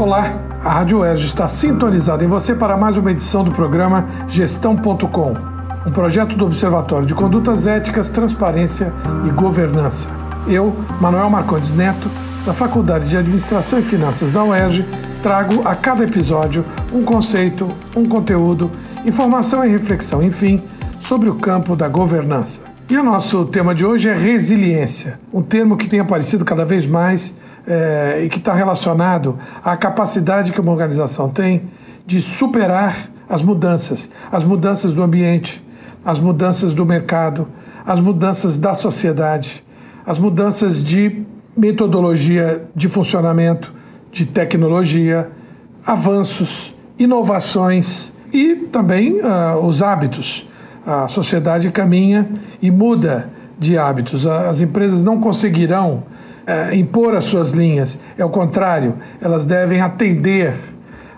Olá, a Rádio UERJ está sintonizada em você para mais uma edição do programa Gestão.com, um projeto do Observatório de Condutas Éticas, Transparência e Governança. Eu, Manuel Marcondes Neto, da Faculdade de Administração e Finanças da UERJ, trago a cada episódio um conceito, um conteúdo, informação e reflexão, enfim, sobre o campo da governança. E o nosso tema de hoje é resiliência, um termo que tem aparecido cada vez mais é, e que está relacionado à capacidade que uma organização tem de superar as mudanças, as mudanças do ambiente, as mudanças do mercado, as mudanças da sociedade, as mudanças de metodologia de funcionamento, de tecnologia, avanços, inovações e também uh, os hábitos. A sociedade caminha e muda de hábitos. As empresas não conseguirão é, impor as suas linhas. É o contrário, elas devem atender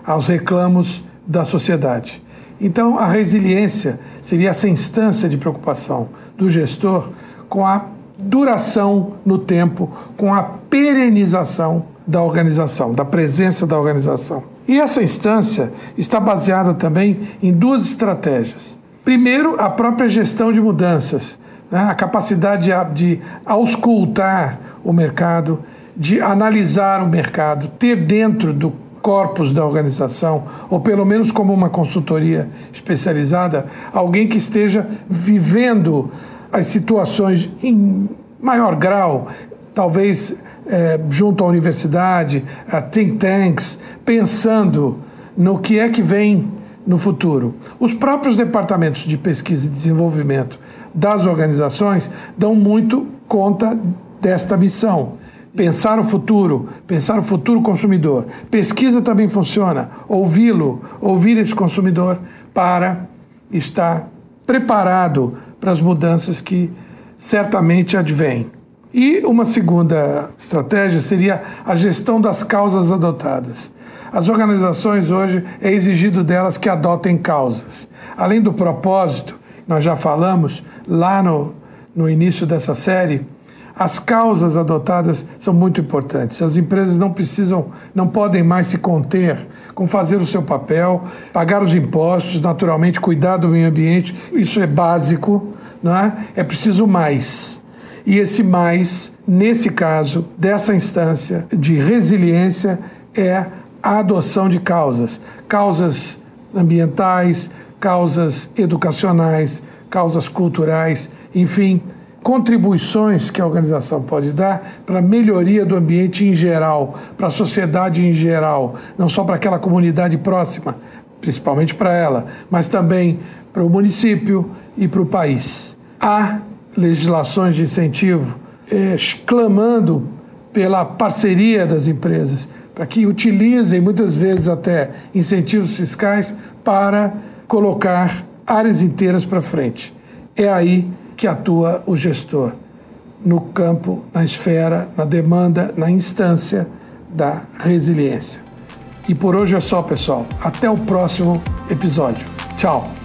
aos reclamos da sociedade. Então, a resiliência seria essa instância de preocupação do gestor com a duração no tempo, com a perenização da organização, da presença da organização. E essa instância está baseada também em duas estratégias. Primeiro, a própria gestão de mudanças, né? a capacidade de, de auscultar o mercado, de analisar o mercado, ter dentro do corpus da organização, ou pelo menos como uma consultoria especializada, alguém que esteja vivendo as situações em maior grau, talvez é, junto à universidade, a think tanks, pensando no que é que vem no futuro. Os próprios departamentos de pesquisa e desenvolvimento das organizações dão muito conta desta missão. Pensar o futuro, pensar o futuro consumidor. Pesquisa também funciona. Ouvi-lo, ouvir esse consumidor para estar preparado para as mudanças que certamente advêm. E uma segunda estratégia seria a gestão das causas adotadas. As organizações hoje é exigido delas que adotem causas. Além do propósito, nós já falamos lá no, no início dessa série, as causas adotadas são muito importantes. As empresas não precisam, não podem mais se conter com fazer o seu papel, pagar os impostos, naturalmente cuidar do meio ambiente. Isso é básico, não é? É preciso mais. E esse mais, nesse caso, dessa instância de resiliência, é a adoção de causas, causas ambientais, causas educacionais, causas culturais, enfim, contribuições que a organização pode dar para a melhoria do ambiente em geral, para a sociedade em geral, não só para aquela comunidade próxima, principalmente para ela, mas também para o município e para o país. Há legislações de incentivo é, clamando pela parceria das empresas, para que utilizem muitas vezes até incentivos fiscais para colocar áreas inteiras para frente. É aí que atua o gestor no campo, na esfera, na demanda, na instância da resiliência. E por hoje é só, pessoal. Até o próximo episódio. Tchau.